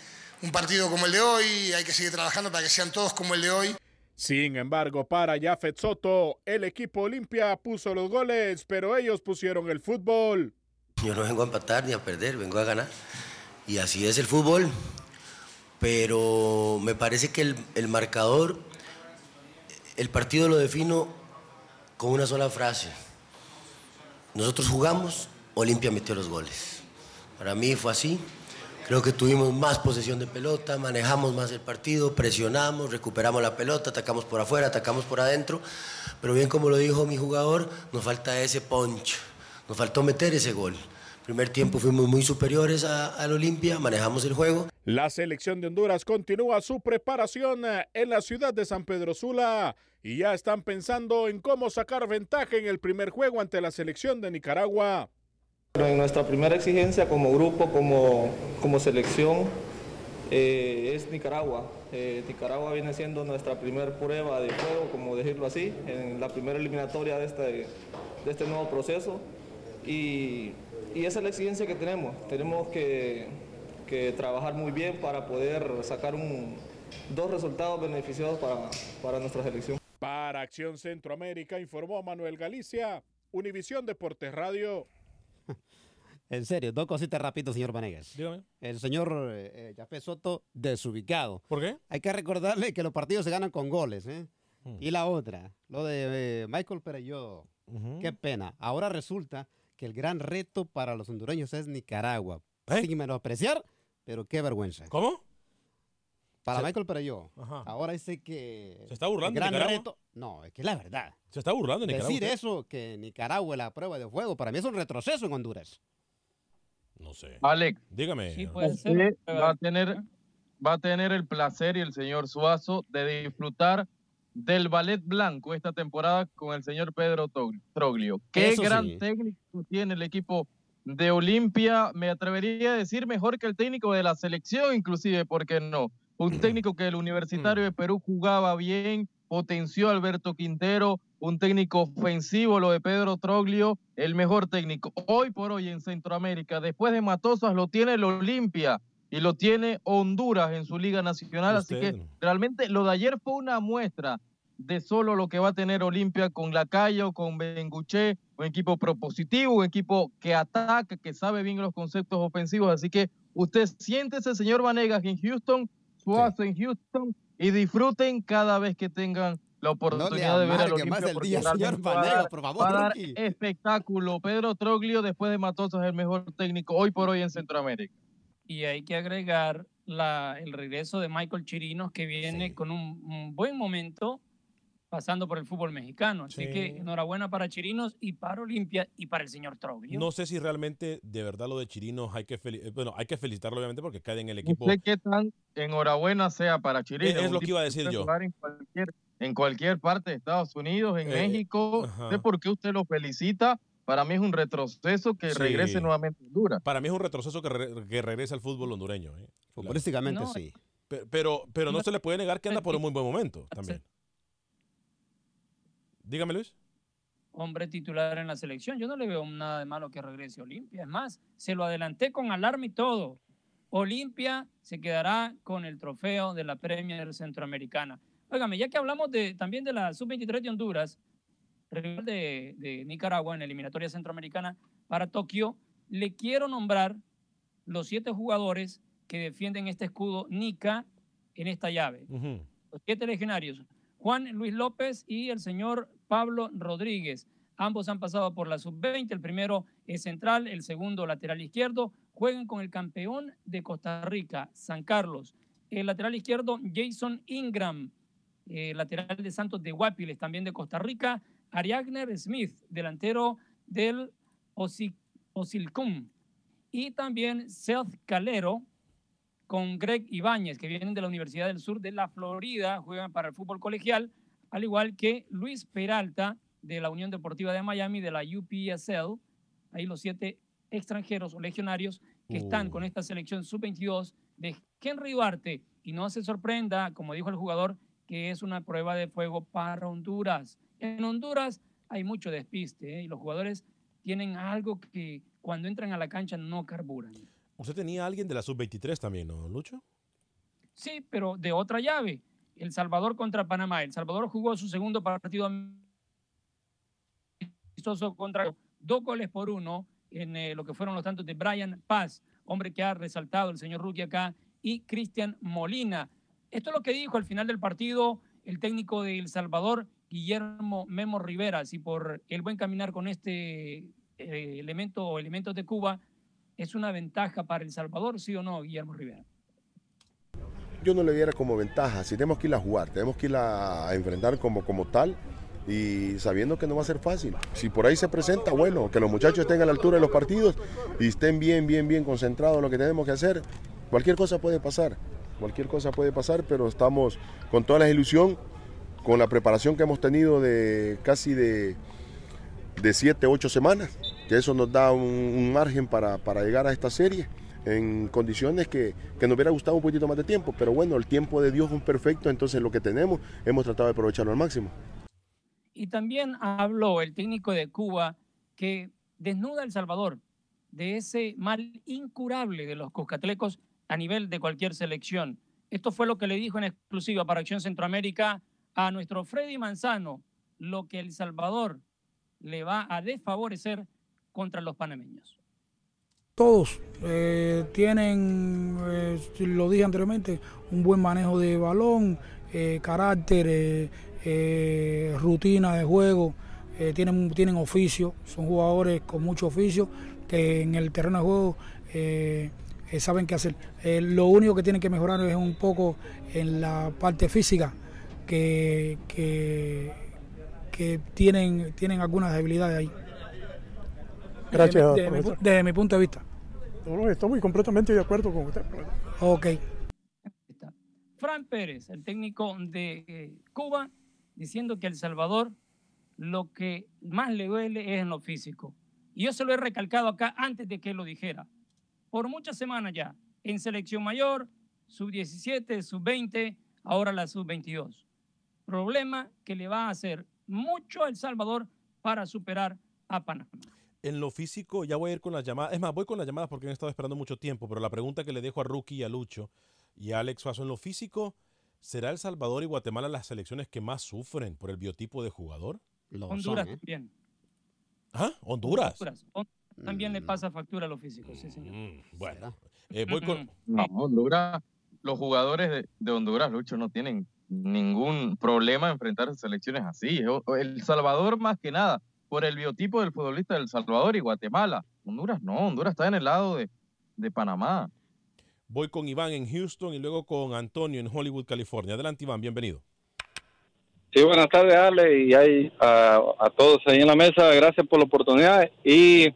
un partido como el de hoy, hay que seguir trabajando para que sean todos como el de hoy. Sin embargo, para Jafet Soto, el equipo Olimpia puso los goles, pero ellos pusieron el fútbol. Yo no vengo a empatar ni a perder, vengo a ganar. Y así es el fútbol. Pero me parece que el, el marcador, el partido lo defino con una sola frase. Nosotros jugamos, Olimpia metió los goles. Para mí fue así. Creo que tuvimos más posesión de pelota, manejamos más el partido, presionamos, recuperamos la pelota, atacamos por afuera, atacamos por adentro. Pero bien como lo dijo mi jugador, nos falta ese punch, nos faltó meter ese gol. Primer tiempo fuimos muy superiores al Olimpia, manejamos el juego. La selección de Honduras continúa su preparación eh, en la ciudad de San Pedro Sula y ya están pensando en cómo sacar ventaja en el primer juego ante la selección de Nicaragua. En nuestra primera exigencia como grupo, como, como selección, eh, es Nicaragua. Eh, Nicaragua viene siendo nuestra primera prueba de juego, como decirlo así, en la primera eliminatoria de este, de este nuevo proceso. Y, y esa es la exigencia que tenemos. Tenemos que, que trabajar muy bien para poder sacar un, dos resultados beneficiosos para, para nuestra selección. Para Acción Centroamérica informó Manuel Galicia, Univisión Deportes Radio. En serio, dos cositas rápido, señor Vanegas. Dígame. El señor eh, Jafé Soto, desubicado. ¿Por qué? Hay que recordarle que los partidos se ganan con goles. ¿eh? Mm. Y la otra, lo de eh, Michael Pereyó. Ujú. Qué pena. Ahora resulta que el gran reto para los hondureños es Nicaragua. ¿Eh? Sin menospreciar, pero qué vergüenza. ¿Cómo? Para Se- Michael Pereyó. Ajá. Ahora dice que. ¿Se está burlando el de gran Nicaragua? reto. No, es que es la verdad. ¿Se está burlando de Nicaragua? Decir usted? eso, que Nicaragua es la prueba de fuego, para mí es un retroceso en Honduras. No sé. Alex. Dígame. Sí, puede Usted ser. va a tener va a tener el placer y el señor Suazo de disfrutar del ballet blanco esta temporada con el señor Pedro Troglio. Qué Eso gran sí. técnico tiene el equipo de Olimpia, me atrevería a decir mejor que el técnico de la selección inclusive, ¿por qué no? Un técnico que el Universitario de Perú jugaba bien, potenció Alberto Quintero, un técnico ofensivo, lo de Pedro Troglio, el mejor técnico. Hoy por hoy en Centroamérica, después de Matosas, lo tiene el Olimpia y lo tiene Honduras en su Liga Nacional. Así que realmente lo de ayer fue una muestra de solo lo que va a tener Olimpia con Lacayo, con Benguché, un equipo propositivo, un equipo que ataca, que sabe bien los conceptos ofensivos. Así que usted siéntese, señor Vanegas, en Houston, Suazo en Houston, y disfruten cada vez que tengan la oportunidad de ver al amargue más Olimpia. el día, señor dar- por favor, va a dar espectáculo. Pedro Troglio, después de Matosas, es el mejor técnico hoy por hoy en Centroamérica. Y hay que agregar la, el regreso de Michael Chirinos, que viene con un, un buen momento pasando por el fútbol mexicano. Así Sí. que enhorabuena para Chirinos y para Olimpia y para el señor Troglio. No sé si realmente, de verdad, lo de Chirinos hay que, fel- eh, bueno, hay que felicitarlo, obviamente, porque cae en el equipo. No sé qué tan enhorabuena sea para Chirinos. Es- lo que iba a decir yo. En cualquier, en cualquier parte de Estados Unidos, en Eh, México. ajá. Sé por qué usted lo felicita. Para mí es un retroceso que Sí. regrese nuevamente a Honduras. Para mí es un retroceso que, re- que regresa al fútbol hondureño. ¿eh? Futbolísticamente No, sí. Pe- Pero, pero no No. se le puede negar que anda por un muy buen momento también. Dígame, Luis. Hombre titular en la selección. Yo no le veo nada de malo que regrese a Olimpia. Es más, se lo adelanté con alarma y todo. Olimpia se quedará con el trofeo de la Premier Centroamericana. Óigame, ya que hablamos de, también de la Sub-23 de Honduras, rival de, de Nicaragua en la eliminatoria centroamericana para Tokio, le quiero nombrar los siete jugadores que defienden este escudo Nica en esta llave. Los siete legionarios. Juan Luis López y el señor Pablo Rodríguez. Ambos han pasado por la sub-20. El primero es central, el segundo lateral izquierdo. Juegan con el campeón de Costa Rica, San Carlos. El lateral izquierdo, Jason Ingram, lateral de Santos de Guapiles, también de Costa Rica. Ariagner Smith, delantero del Osi- Osilcum. Y también Seth Calero con Greg Ibáñez, que vienen de la Universidad del Sur de la Florida, juegan para el fútbol colegial, al igual que Luis Peralta de la Unión Deportiva de Miami, de la UPSL. Ahí los siete extranjeros o legionarios que están Uh. con esta selección sub-22 de Henry Duarte. Y no se sorprenda, como dijo el jugador, que es una prueba de fuego para Honduras. En Honduras hay mucho despiste ¿eh? y los jugadores tienen algo que cuando entran a la cancha no carburan. Usted tenía a alguien de la sub-23 también, ¿no, Lucho? Sí, pero de otra llave. El Salvador contra Panamá. El Salvador jugó su segundo partido amistoso contra dos goles por uno en eh, lo que fueron los tantos de Brian Paz, hombre que ha resaltado el señor Rookie acá, y Cristian Molina. Esto es lo que dijo al final del partido el técnico de El Salvador, Guillermo Memo Rivera. Si por el buen caminar con este eh, elemento o elementos de Cuba es una ventaja para El Salvador, sí o no, Guillermo Rivera. yo no le viera como ventaja. Si tenemos que ir a jugar, tenemos que ir a, enfrentar como, como tal y sabiendo que no va a ser fácil. Si por ahí se presenta, bueno, que los muchachos estén a la altura de los partidos y estén bien, bien, bien concentrados en lo que tenemos que hacer. Cualquier cosa puede pasar, cualquier cosa puede pasar, pero estamos con toda la ilusión, con la preparación que hemos tenido de casi de, de siete, ocho semanas, que eso nos da un, margen para, para llegar a esta serie en condiciones que, que nos hubiera gustado un poquito más de tiempo, pero bueno, el tiempo de Dios es un perfecto, entonces lo que tenemos hemos tratado de aprovecharlo al máximo. Y también habló el técnico de Cuba que desnuda El Salvador de ese mal incurable de los coscatlecos a nivel de cualquier selección. Esto fue lo que le dijo en exclusiva para Acción Centroamérica a nuestro Freddy Manzano, lo que El Salvador le va a desfavorecer contra los panameños. Todos eh, tienen, eh, lo dije anteriormente, un buen manejo de balón, eh, carácter, rutina de juego, tienen, tienen oficio, son jugadores con mucho oficio que en el terreno de juego saben qué hacer. Lo único que tienen que mejorar es un poco en la parte física, que, que, que tienen, tienen algunas debilidades ahí. Gracias, Desde, mi, desde punto de vista. Estoy completamente de acuerdo con usted. profesor. Ok. Fran Pérez, el técnico de eh, Cuba, diciendo que El Salvador lo que más le duele es en lo físico. Y yo se lo he recalcado acá antes de que él lo dijera. Por muchas semanas ya, en selección mayor, sub-17, sub-20, ahora la sub-22. Problema que le va a hacer mucho a El Salvador para superar a Panamá. En lo físico, ya voy a ir con las llamadas. Es más, voy con las llamadas porque han estado esperando mucho tiempo, pero la pregunta que le dejo a Rookie y a Lucho y a Alex Faso en lo físico, ¿será El Salvador y Guatemala las selecciones que más sufren por el biotipo de jugador? Honduras también. ¿Ah? ¿Honduras? Honduras. Hon- También le pasa factura a lo físico, sí, señor. Mm, bueno, eh, voy con... No, Honduras, los jugadores de, de Honduras, Lucho, no tienen ningún problema en enfrentarse a selecciones así. El Salvador, más que nada, por el biotipo del futbolista del Salvador y Guatemala. Honduras no, Honduras está en el lado de, de Panamá. Voy con Iván en Houston y luego con Antonio en Hollywood, California. Adelante, Iván, bienvenido. Sí, buenas tardes, Ale, y hay, a, a todos ahí en la mesa. Gracias por la oportunidad. Y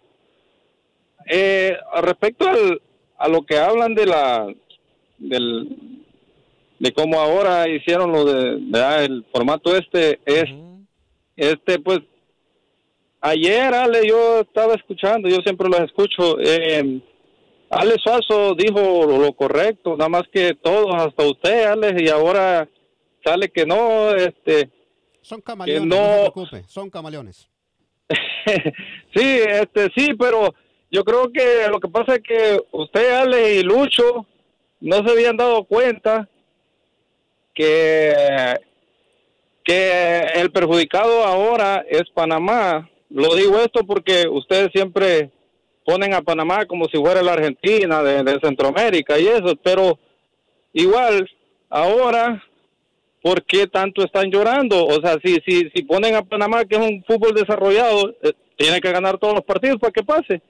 eh, respecto al, a lo que hablan de la del de cómo ahora hicieron lo de, de, ah, el formato este es este pues ayer Ale yo estaba escuchando yo siempre los escucho eh, Ale Suazo dijo lo, lo correcto nada más que todos hasta usted Ale y ahora sale que no este Son camaleones, no- no se preocupe, son camaleones. Sí, este, sí, pero yo creo que lo que pasa es que usted, Ale y Lucho no se habían dado cuenta que, que el perjudicado ahora es Panamá. Lo digo esto porque ustedes siempre ponen a Panamá como si fuera la Argentina de, de Centroamérica y eso, pero igual ahora ¿por qué tanto están llorando? O sea, si, si, si ponen a Panamá, que es un fútbol desarrollado, eh, tiene que ganar todos los partidos para que pase.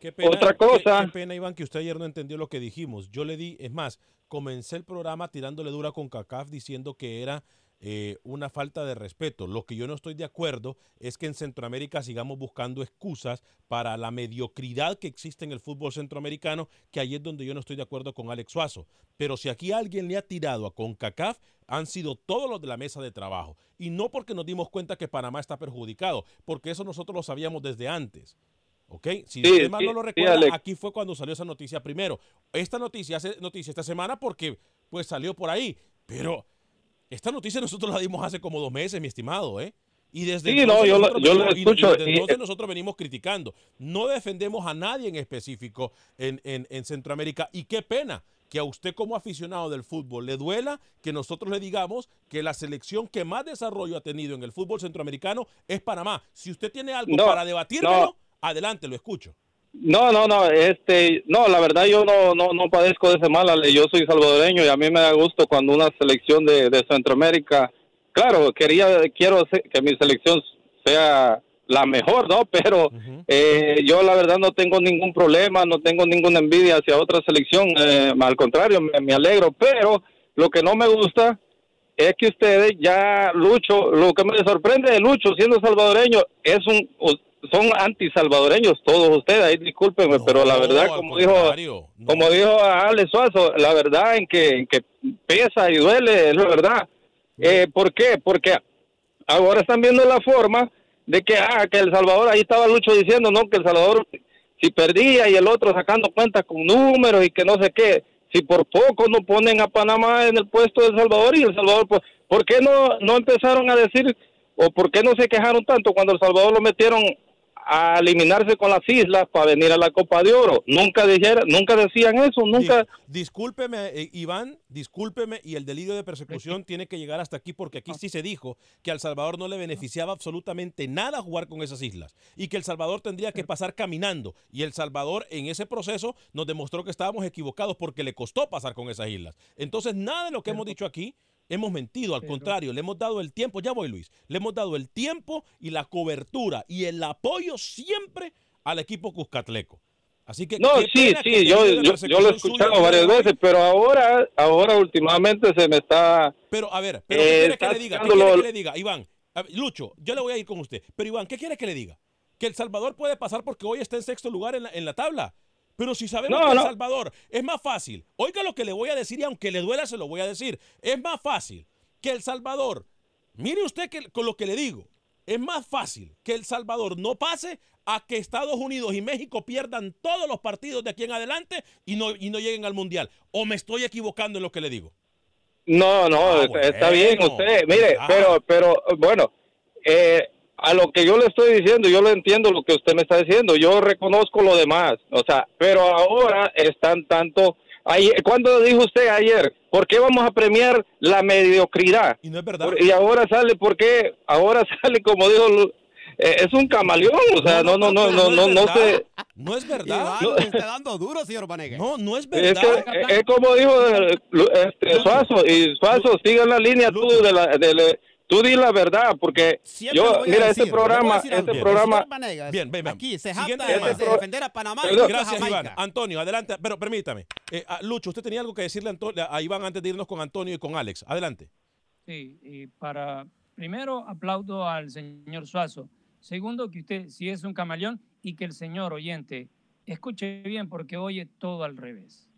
Qué pena, Otra qué- cosa. Qué, pena, Iván, que usted ayer no entendió lo que dijimos. Yo le di, es más, comencé el programa tirándole dura con CACAF diciendo que era eh, una falta de respeto. Lo que yo no estoy de acuerdo es que en Centroamérica sigamos buscando excusas para la mediocridad que existe en el fútbol centroamericano, que ahí es donde yo no estoy de acuerdo con Alex Suazo. Pero si aquí alguien le ha tirado a CONCACAF, han sido todos los de la mesa de trabajo. Y no porque nos dimos cuenta que Panamá está perjudicado, porque eso nosotros lo sabíamos desde antes. ¿Ok? Si Sí, usted más sí, no lo recuerda, aquí fue cuando salió esa noticia primero. Esta noticia hace noticia esta semana porque pues salió por ahí. Pero esta noticia nosotros la dimos hace como dos meses, mi estimado, ¿eh? Y desde Sí, no, yo lo- nosotros yo lo y- y- entonces nosotros venimos criticando. No defendemos a nadie en específico en, en- en Centroamérica. Y qué pena que a usted como aficionado del fútbol le duela que nosotros le digamos que la selección que más desarrollo ha tenido en el fútbol centroamericano es Panamá. Si usted tiene algo No, para debatírmelo, no. adelante, lo escucho. No, no, no, este, no, la verdad yo no, no, no padezco de ese mal, yo soy salvadoreño y a mí me da gusto cuando una selección de, de Centroamérica, claro, quería, quiero que mi selección sea la mejor, ¿no? Pero eh, yo la verdad no tengo ningún problema, no tengo ninguna envidia hacia otra selección, eh, al contrario, me, me alegro, pero lo que no me gusta es que ustedes ya, Lucho, lo que me sorprende de Lucho siendo salvadoreño es un, son antisalvadoreños todos ustedes, ahí discúlpenme, pero la verdad, como dijo, contrario, como dijo Ale Suazo, la verdad en que, en que pesa y duele, es la verdad. Eh, ¿Por qué? Porque ahora están viendo la forma de que, ah, que El Salvador, ahí estaba Lucho diciendo, ¿no? Que El Salvador si perdía y el otro sacando cuentas con números y que no sé qué. Si por poco no ponen a Panamá en el puesto de El Salvador y El Salvador, pues, ¿por qué no, no empezaron a decir o por qué no se quejaron tanto cuando El Salvador lo metieron a eliminarse con las islas para venir a la Copa de Oro? Nunca dijeron, nunca decían eso, nunca. Dis- discúlpeme, eh, Iván, discúlpeme, y el delirio de persecución tiene que llegar hasta aquí porque aquí sí se dijo que al Salvador no le beneficiaba absolutamente nada jugar con esas islas y que El Salvador tendría que pasar caminando. Y El Salvador en ese proceso nos demostró que estábamos equivocados porque le costó pasar con esas islas. Entonces, nada de lo que hemos dicho aquí hemos mentido, al contrario, le hemos dado el tiempo, ya voy Luis, le hemos dado el tiempo y la cobertura y el apoyo siempre al equipo Cuscatleco. Así que No, sí, sí, yo, yo, yo lo he escuchado varias veces, pero ahora, ahora últimamente se me está... Pero a ver, pero Eh, ¿qué quiere que le diga? ¿Qué sacando quiere lo- que le diga, Iván? Ver, Lucho, yo le voy a ir con usted. Pero Iván, ¿qué quiere que le diga? Que El Salvador puede pasar porque hoy está en sexto lugar en la, en la tabla. Pero si sabemos No, que El. Salvador es más fácil, oiga lo que le voy a decir y aunque le duela se lo voy a decir, es más fácil que El Salvador, mire usted que, con lo que le digo, es más fácil que El Salvador no pase a que Estados Unidos y México pierdan todos los partidos de aquí en adelante y no, y no lleguen al Mundial. ¿O me estoy equivocando en lo que le digo? No, no, está, está bien usted. Mire, Ah. pero, pero, bueno, eh, a lo que yo le estoy diciendo, yo lo entiendo lo que usted me está diciendo. Yo reconozco lo demás, o sea, pero ahora están tanto. Ayer, ¿Cuándo dijo usted ayer? ¿Por qué vamos a premiar la mediocridad? Y no es verdad. Por- y ahora sale, ¿por qué? Ahora sale, como dijo, eh, es un camaleón, o sea, no, no, no, no, no, no, sé. No es verdad. No. está dando duro, señor Vanegas. No, no es Es, verdad. que, es como dijo eh, este, Suazo, y Suazo, siga la línea tú de la, de la- tú di la verdad, porque Siempre yo, a mira, decir, este a programa, este El programa, Vanegas, Bien, bien, bien. Aquí se jacta de, de defender a Panamá y a Gracias, Jamaica. Iván. Antonio, adelante. Pero permítame. Eh, a Lucho, usted tenía algo que decirle a, a Iván antes de irnos con Antonio y con Alex. Adelante. Sí, y para, primero aplaudo al señor Suazo. Segundo, que usted sí es un camaleón y que el señor oyente escuche bien porque oye todo al revés.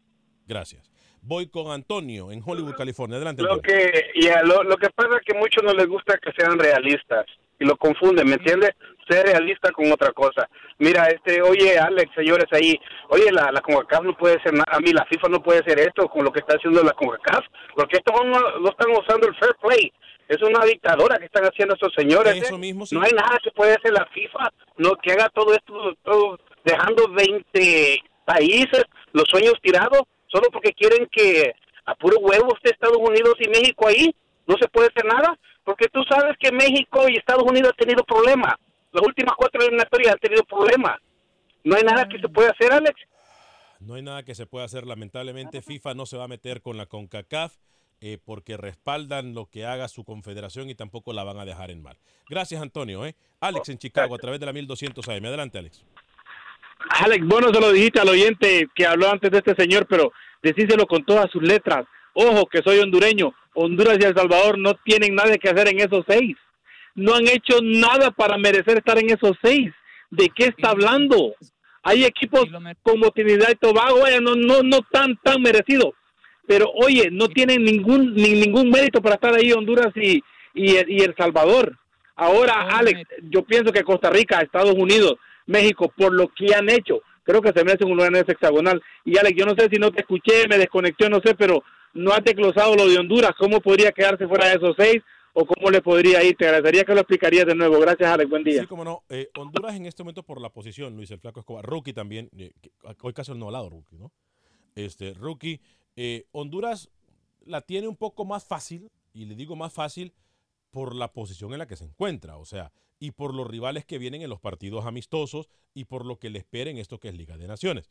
Gracias. Voy con Antonio en Hollywood, California. Adelante. Lo Antonio. que, ya, lo, lo que pasa es que a muchos no les gusta que sean realistas y lo confunden, ¿me entiendes? Ser realista con otra cosa. Mira, este, oye, Alex, señores ahí, oye, la, la CONCACAF no puede ser nada, a mí la FIFA no puede hacer esto con lo que está haciendo la CONCACAF, porque estos no, no están usando el fair play. Es una dictadura que están haciendo estos señores. Eso ¿eh? mismo, sí. No hay nada que puede hacer la FIFA, no que haga todo esto, todo dejando 20 países los sueños tirados, solo porque quieren que a puro huevo esté Estados Unidos y México ahí. no se puede hacer nada, porque tú sabes que México y Estados Unidos han tenido problemas. Las últimas cuatro eliminatorias han tenido problemas. No hay nada que se pueda hacer, Alex. No hay nada que se pueda hacer. Lamentablemente, FIFA no se va a meter con la CONCACAF eh, porque respaldan lo que haga su confederación y tampoco la van a dejar en mal. Gracias, Antonio. ¿eh? Alex en Chicago, a través de la 1200 AM. Adelante, Alex. Alex, bueno, se lo dijiste al oyente que habló antes de este señor, pero decíselo con todas sus letras. Ojo, que soy hondureño. Honduras y El Salvador no tienen nada que hacer en esos seis. No han hecho nada para merecer estar en esos seis. ¿De qué está hablando? Hay equipos como Trinidad y Tobago, vaya, no, no, no tan, tan merecidos. Pero oye, no tienen ningún, ni, ningún mérito para estar ahí Honduras y, y, y El Salvador. Ahora, Alex, yo pienso que Costa Rica, Estados Unidos, México, por lo que han hecho, creo que se merecen un lugar en ese hexagonal. Y Alex, yo no sé si no te escuché, me desconecté, no sé, pero no has desglosado lo de Honduras. ¿Cómo podría quedarse fuera de esos seis? ¿O cómo le podría ir? Te agradecería que lo explicarías de nuevo. Gracias, Alex. Buen día. Sí, como no. Eh, Honduras en este momento por la posición, Luis el Flaco Escobar. Rookie también. Eh, hoy casi no ha hablado Rookie, ¿no? Este, Rookie. eh, Honduras la tiene un poco más fácil, y le digo más fácil por la posición en la que se encuentra, o sea, y por los rivales que vienen en los partidos amistosos y por lo que le esperen esto que es Liga de Naciones.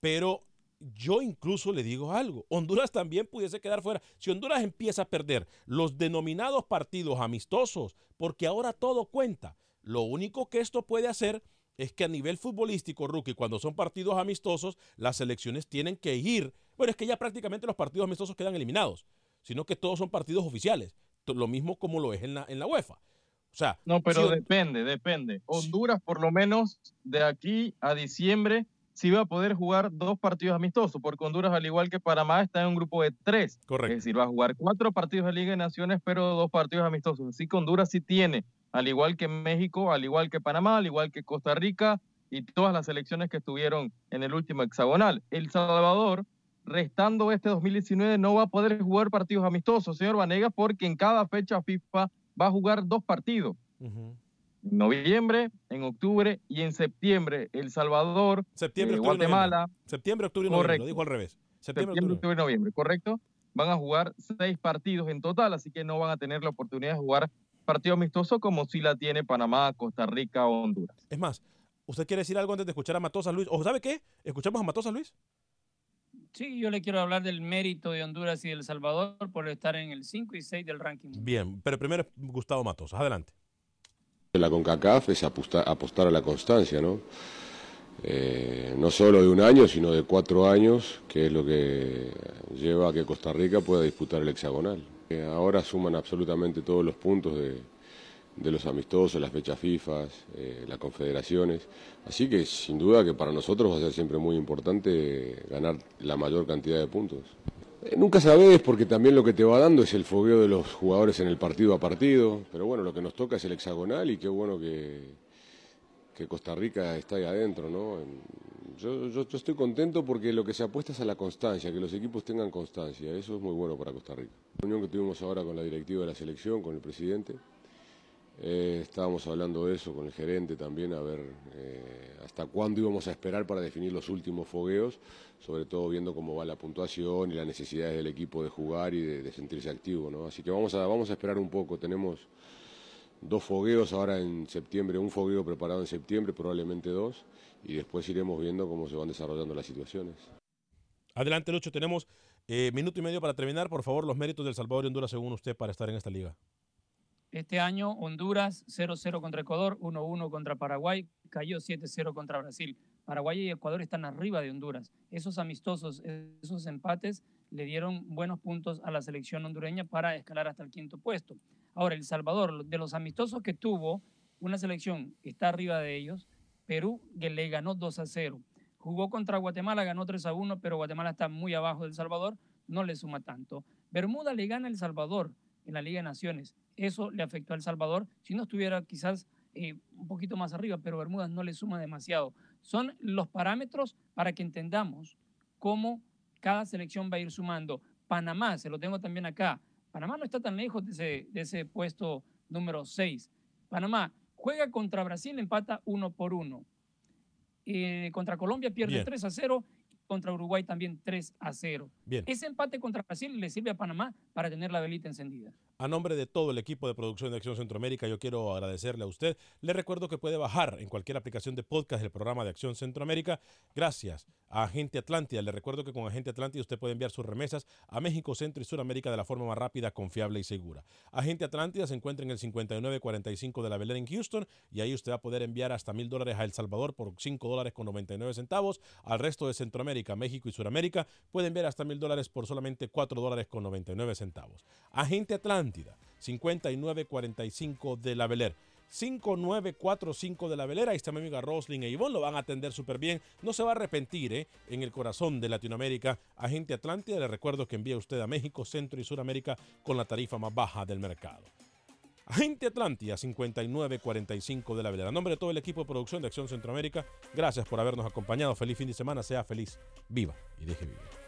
Pero yo incluso le digo algo, Honduras también pudiese quedar fuera. Si Honduras empieza a perder los denominados partidos amistosos, porque ahora todo cuenta, lo único que esto puede hacer es que a nivel futbolístico, rookie, cuando son partidos amistosos, las selecciones tienen que ir. Bueno, es que ya prácticamente los partidos amistosos quedan eliminados, sino que todos son partidos oficiales, lo mismo como lo es en la, en la UEFA. O sea, No, pero si- depende, depende. Honduras, por lo menos de aquí a diciembre, sí va a poder jugar dos partidos amistosos, porque Honduras, al igual que Panamá, está en un grupo de tres. Correcto. Es decir, va a jugar cuatro partidos de Liga de Naciones, pero dos partidos amistosos. Así que Honduras sí tiene, al igual que México, al igual que Panamá, al igual que Costa Rica y todas las selecciones que estuvieron en el último hexagonal. El Salvador, restando este 2019, no va a poder jugar partidos amistosos, señor Vanegas, porque en cada fecha FIFA va a jugar dos partidos en noviembre, en octubre y en septiembre. El Salvador, Septiembre, eh, octubre Guatemala. noviembre. Septiembre, octubre y noviembre, Correcto. lo dijo al revés. Septiembre, Septiembre, octubre. noviembre, ¿correcto? Van a jugar seis partidos en total, así que no van a tener la oportunidad de jugar partido amistoso como si la tiene Panamá, Costa Rica o Honduras. Es más, ¿usted quiere decir algo antes de escuchar a Matosas Luis? ¿O sabe qué? ¿Escuchamos a Matosas Luis? Sí, yo le quiero hablar del mérito de Honduras y El Salvador por estar en el 5 y 6 del ranking. Bien, pero primero Gustavo Matosas. Adelante. La CONCACAF es aposta- apostar a la constancia, ¿no? Eh, no solo de un año, sino de cuatro años, que es lo que lleva a que Costa Rica pueda disputar el hexagonal. Eh, ahora suman absolutamente todos los puntos de, de los amistosos, las fechas FIFA, eh, las confederaciones. Así que sin duda que para nosotros va a ser siempre muy importante ganar la mayor cantidad de puntos. Eh, Nunca sabes porque también lo que te va dando es el fogueo de los jugadores en el partido a partido, pero bueno, lo que nos toca es el hexagonal y qué bueno que, Costa Rica está ahí adentro, ¿no? Yo- yo estoy contento porque lo que se apuesta es a la constancia, que los equipos tengan constancia, eso es muy bueno para Costa Rica. La reunión que tuvimos ahora con la directiva de la selección, con el presidente, eh, estábamos hablando de eso con el gerente también, a ver eh, hasta cuándo íbamos a esperar para definir los últimos fogueos, sobre todo viendo cómo va la puntuación y las necesidades del equipo de jugar y de, sentirse activo. Así que vamos a, vamos a esperar un poco. Tenemos dos fogueos ahora en septiembre, un fogueo preparado en septiembre, probablemente dos, y después iremos viendo cómo se van desarrollando las situaciones. Adelante, Lucho. Tenemos eh, minuto y medio para terminar. Por favor, los méritos del Salvador y Honduras según usted para estar en esta liga. Este año Honduras 0-0 contra Ecuador, 1-1 contra Paraguay, cayó 7-0 contra Brasil. Paraguay y Ecuador están arriba de Honduras. Esos amistosos, esos empates le dieron buenos puntos a la selección hondureña para escalar hasta el quinto puesto. Ahora, El Salvador, de los amistosos que tuvo, una selección está arriba de ellos, Perú que le ganó 2 a 0. Jugó contra Guatemala, ganó 3 a 1, pero Guatemala está muy abajo del Salvador, no le suma tanto. Bermuda le gana El Salvador en la Liga de Naciones. Eso le afectó a El Salvador. Si no estuviera quizás eh, un poquito más arriba, pero Bermudas no le suma demasiado. Son los parámetros para que entendamos cómo cada selección va a ir sumando. Panamá, se lo tengo también acá. Panamá no está tan lejos de ese, de ese puesto número 6. Panamá juega contra Brasil, empata uno por uno. Eh, contra Colombia pierde Bien. 3 a 0 contra Uruguay también 3 a 0. Bien. Ese empate contra Brasil le sirve a Panamá para tener la velita encendida. A nombre de todo el equipo de producción de Acción Centroamérica, yo quiero agradecerle a usted. Le recuerdo que puede bajar en cualquier aplicación de podcast el programa de Acción Centroamérica. Gracias a Agente Atlántida. Le recuerdo que con Agente Atlántida usted puede enviar sus remesas a México, Centro y Sudamérica de la forma más rápida, confiable y segura. Agente Atlántida se encuentra en el 5945 de la Belén en Houston y ahí usted va a poder enviar hasta mil dólares a El Salvador por 5 dólares con 99 centavos. Al resto de Centroamérica, México y Sudamérica puede enviar hasta mil dólares por solamente 4 dólares con 99 centavos. Agente Atlántida 5945 de la Beler. 5945 de la Velera. Ahí está mi amiga Roslyn e Ivonne. Lo van a atender súper bien. No se va a arrepentir, ¿eh? En el corazón de Latinoamérica. Agente Atlántida, le recuerdo que envía usted a México, Centro y Sudamérica con la tarifa más baja del mercado. Agente Atlántida 5945 de la Velera. A nombre de todo el equipo de producción de Acción Centroamérica, gracias por habernos acompañado. Feliz fin de semana. Sea feliz, viva y deje vivir.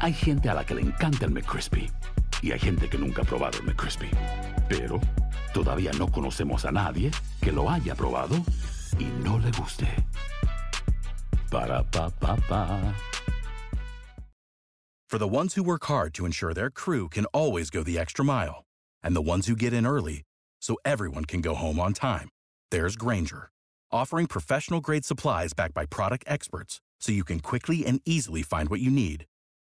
Hay gente a la que le encanta el McCrispy y hay gente que nunca ha probado el McCrispy. Pero todavía no conocemos a nadie que lo haya probado y no le guste. Para pa pa pa. For the ones who work hard to ensure their crew can always go the extra mile, and the ones who get in early so everyone can go home on time, there's Granger, offering professional grade supplies backed by product experts so you can quickly and easily find what you need.